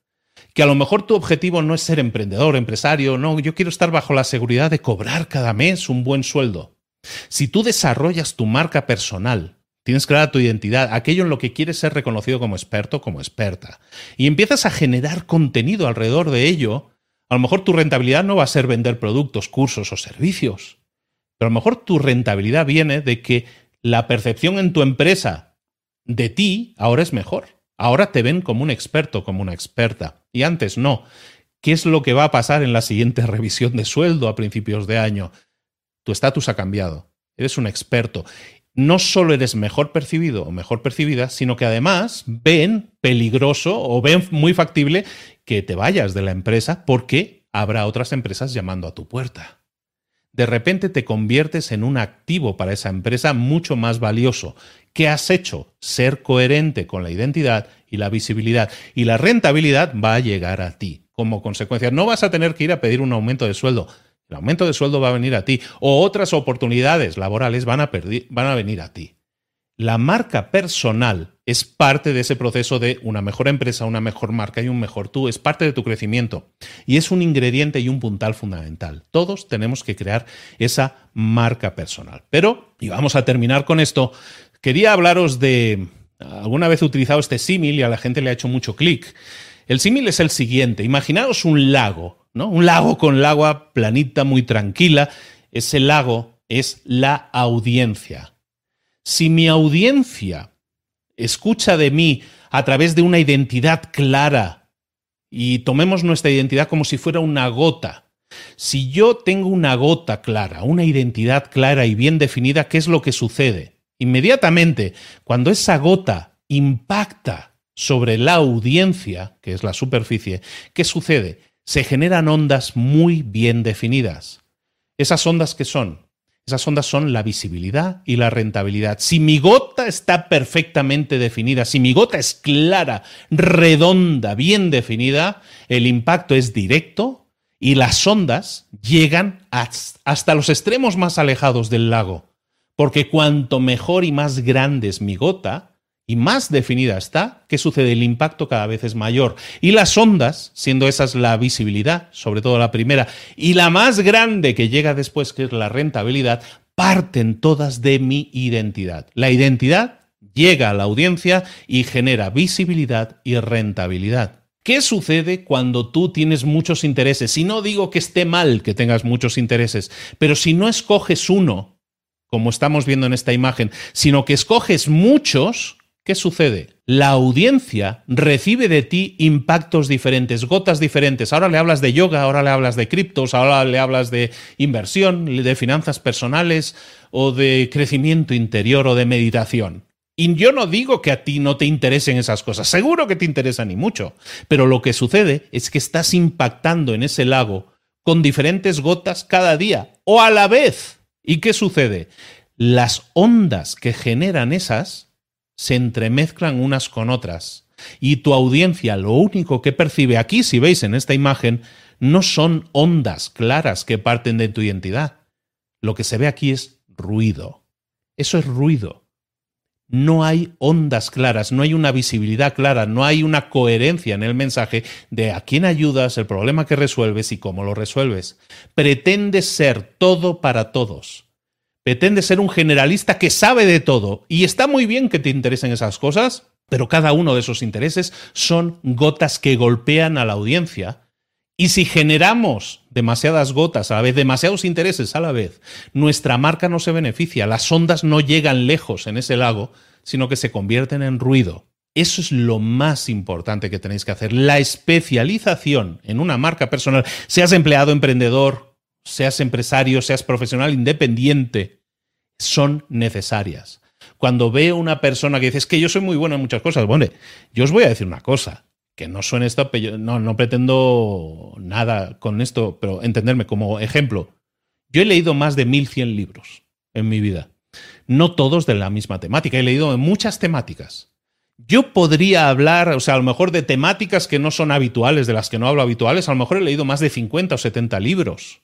Que a lo mejor tu objetivo no es ser emprendedor, empresario, no, yo quiero estar bajo la seguridad de cobrar cada mes un buen sueldo. Si tú desarrollas tu marca personal, tienes clara tu identidad, aquello en lo que quieres ser reconocido como experto, como experta, y empiezas a generar contenido alrededor de ello, a lo mejor tu rentabilidad no va a ser vender productos, cursos o servicios, pero a lo mejor tu rentabilidad viene de que la percepción en tu empresa de ti ahora es mejor. Ahora te ven como un experto, como una experta. Y antes no. ¿Qué es lo que va a pasar en la siguiente revisión de sueldo a principios de año? Tu estatus ha cambiado. Eres un experto. No solo eres mejor percibido o mejor percibida, sino que además ven peligroso o ven muy factible que te vayas de la empresa porque habrá otras empresas llamando a tu puerta de repente te conviertes en un activo para esa empresa mucho más valioso. ¿Qué has hecho? Ser coherente con la identidad y la visibilidad. Y la rentabilidad va a llegar a ti. Como consecuencia, no vas a tener que ir a pedir un aumento de sueldo. El aumento de sueldo va a venir a ti. O otras oportunidades laborales van a, venir a ti. La marca personal es parte de ese proceso de una mejor empresa, una mejor marca y un mejor tú, es parte de tu crecimiento y es un ingrediente y un puntal fundamental. Todos tenemos que crear esa marca personal. Pero, y vamos a terminar con esto, quería hablaros de, alguna vez he utilizado este símil y a la gente le ha hecho mucho clic. El símil es el siguiente, imaginaos un lago, ¿no? Un lago con el agua planita, muy tranquila. Ese lago es la audiencia si mi audiencia escucha de mí a través de una identidad clara, y tomemos nuestra identidad como si fuera una gota, si yo tengo una gota clara, una identidad clara y bien definida, ¿qué es lo que sucede? Inmediatamente, cuando esa gota impacta sobre la audiencia, que es la superficie, ¿qué sucede? Se generan ondas muy bien definidas. ¿Esas ondas qué son? Esas ondas son la visibilidad y la rentabilidad. Si mi gota está perfectamente definida, si mi gota es clara, redonda, bien definida, el impacto es directo y las ondas llegan hasta los extremos más alejados del lago. Porque cuanto mejor y más grande es mi gota, y más definida está, ¿qué sucede? El impacto cada vez es mayor. Y las ondas, siendo esas la visibilidad, sobre todo la primera, y la más grande que llega después, que es la rentabilidad, parten todas de mi identidad. La identidad llega a la audiencia y genera visibilidad y rentabilidad. ¿Qué sucede cuando tú tienes muchos intereses? Y no digo que esté mal que tengas muchos intereses, pero si no escoges uno, como estamos viendo en esta imagen, sino que escoges muchos, ¿Qué sucede? La audiencia recibe de ti impactos diferentes, gotas diferentes. Ahora le hablas de yoga, ahora le hablas de criptos, ahora le hablas de inversión, de finanzas personales o de crecimiento interior o de meditación. Y yo no digo que a ti no te interesen esas cosas, seguro que te interesan y mucho, pero lo que sucede es que estás impactando en ese lago con diferentes gotas cada día o a la vez. ¿Y qué sucede? Las ondas que generan esas se entremezclan unas con otras. Y tu audiencia lo único que percibe aquí, si veis en esta imagen, no son ondas claras que parten de tu identidad. Lo que se ve aquí es ruido. Eso es ruido. No hay ondas claras, no hay una visibilidad clara, no hay una coherencia en el mensaje de a quién ayudas, el problema que resuelves y cómo lo resuelves. Pretendes ser todo para todos pretende ser un generalista que sabe de todo. Y está muy bien que te interesen esas cosas, pero cada uno de esos intereses son gotas que golpean a la audiencia. Y si generamos demasiadas gotas a la vez, demasiados intereses a la vez, nuestra marca no se beneficia, las ondas no llegan lejos en ese lago, sino que se convierten en ruido. Eso es lo más importante que tenéis que hacer. La especialización en una marca personal, seas empleado, emprendedor, seas empresario, seas profesional independiente, son necesarias. Cuando veo una persona que dice, es que yo soy muy bueno en muchas cosas, bueno, yo os voy a decir una cosa, que no suene esto, no, no pretendo nada con esto, pero entenderme como ejemplo. Yo he leído más de 1100 libros en mi vida. No todos de la misma temática, he leído muchas temáticas. Yo podría hablar, o sea, a lo mejor de temáticas que no son habituales, de las que no hablo habituales, a lo mejor he leído más de 50 o 70 libros,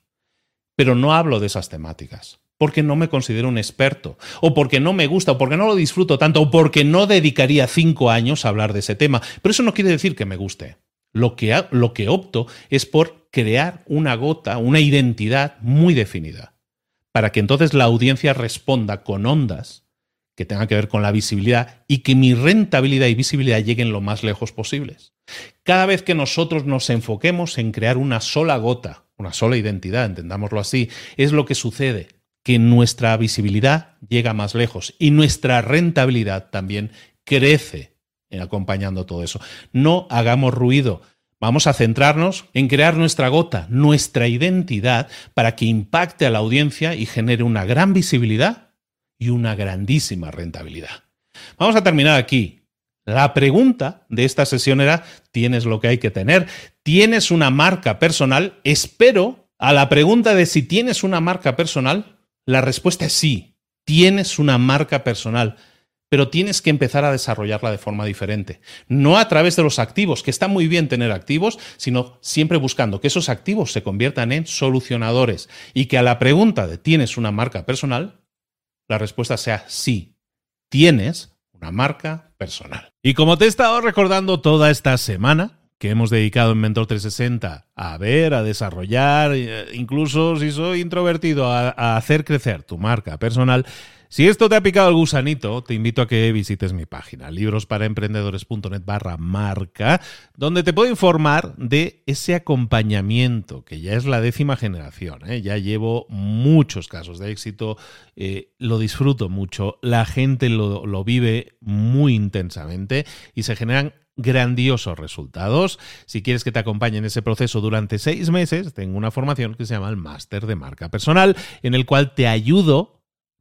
pero no hablo de esas temáticas porque no me considero un experto, o porque no me gusta, o porque no lo disfruto tanto, o porque no dedicaría cinco años a hablar de ese tema. Pero eso no quiere decir que me guste. Lo que, lo que opto es por crear una gota, una identidad muy definida. para que entonces la audiencia responda con ondas que tengan que ver con la visibilidad y que mi rentabilidad y visibilidad lleguen lo más lejos posibles. Cada vez que nosotros nos enfoquemos en crear una sola gota, una sola identidad, entendámoslo así, es lo que sucede, que nuestra visibilidad llega más lejos y nuestra rentabilidad también crece acompañando todo eso. No hagamos ruido. Vamos a centrarnos en crear nuestra gota, nuestra identidad, para que impacte a la audiencia y genere una gran visibilidad y una grandísima rentabilidad. Vamos a terminar aquí. La pregunta de esta sesión era, ¿tienes lo que hay que tener? ¿Tienes una marca personal? Espero a la pregunta de si tienes una marca personal, la respuesta es sí, tienes una marca personal pero tienes que empezar a desarrollarla de forma diferente. No a través de los activos, que está muy bien tener activos, sino siempre buscando que esos activos se conviertan en solucionadores y que a la pregunta de ¿tienes una marca personal? La respuesta sea sí, tienes una marca personal. Y como te he estado recordando toda esta semana, que hemos dedicado en Mentor 360 a ver, a desarrollar, eh, incluso si soy introvertido, a, a hacer crecer tu marca personal, si esto te ha picado el gusanito, te invito a que visites mi página, librosparaemprendedores.net barra marca, donde te puedo informar de ese acompañamiento, que ya es la décima generación. ¿eh? Ya llevo muchos casos de éxito, eh, lo disfruto mucho, la gente lo, lo vive muy intensamente y se generan grandiosos resultados. Si quieres que te acompañe en ese proceso durante seis meses, tengo una formación que se llama el Máster de Marca Personal, en el cual te ayudo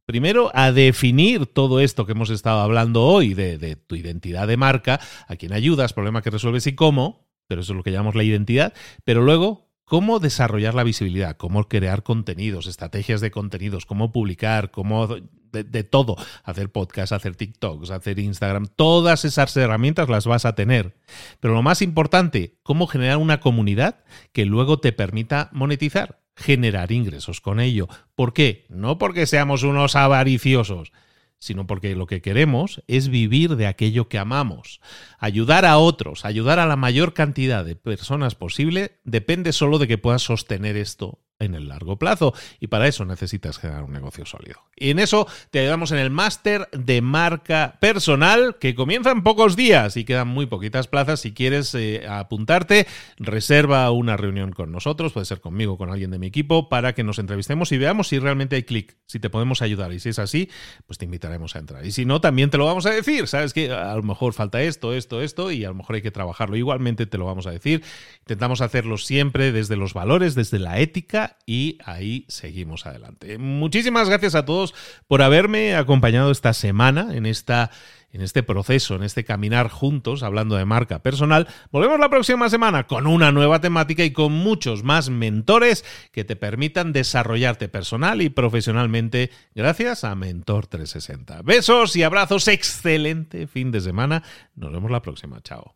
Primero, a definir todo esto que hemos estado hablando hoy de, tu identidad de marca, a quién ayudas, problema que resuelves y cómo, pero eso es lo que llamamos la identidad, pero luego, cómo desarrollar la visibilidad, cómo crear contenidos, estrategias de contenidos, cómo publicar, cómo de, de todo, hacer podcasts, hacer TikToks, hacer Instagram, todas esas herramientas las vas a tener. Pero lo más importante, cómo generar una comunidad que luego te permita monetizar generar ingresos con ello. ¿Por qué? No porque seamos unos avariciosos, sino porque lo que queremos es vivir de aquello que amamos. Ayudar a otros, ayudar a la mayor cantidad de personas posible, depende solo de que puedas sostener esto en el largo plazo y para eso necesitas generar un negocio sólido. Y en eso te ayudamos en el máster de marca personal que comienza en pocos días y quedan muy poquitas plazas. Si quieres eh, apuntarte, reserva una reunión con nosotros, puede ser conmigo o con alguien de mi equipo, para que nos entrevistemos y veamos si realmente hay clic, si te podemos ayudar. Y si es así, pues te invitaremos a entrar. Y si no, también te lo vamos a decir. Sabes que a lo mejor falta esto, esto, esto y a lo mejor hay que trabajarlo. Igualmente te lo vamos a decir. Intentamos hacerlo siempre desde los valores, desde la ética y ahí seguimos adelante. Muchísimas gracias a todos por haberme acompañado esta semana en esta en este proceso, en este caminar juntos, hablando de marca personal. Volvemos la próxima semana con una nueva temática y con muchos más mentores que te permitan desarrollarte personal y profesionalmente gracias a Mentor 360. Besos y abrazos, excelente fin de semana. Nos vemos la próxima. Chao.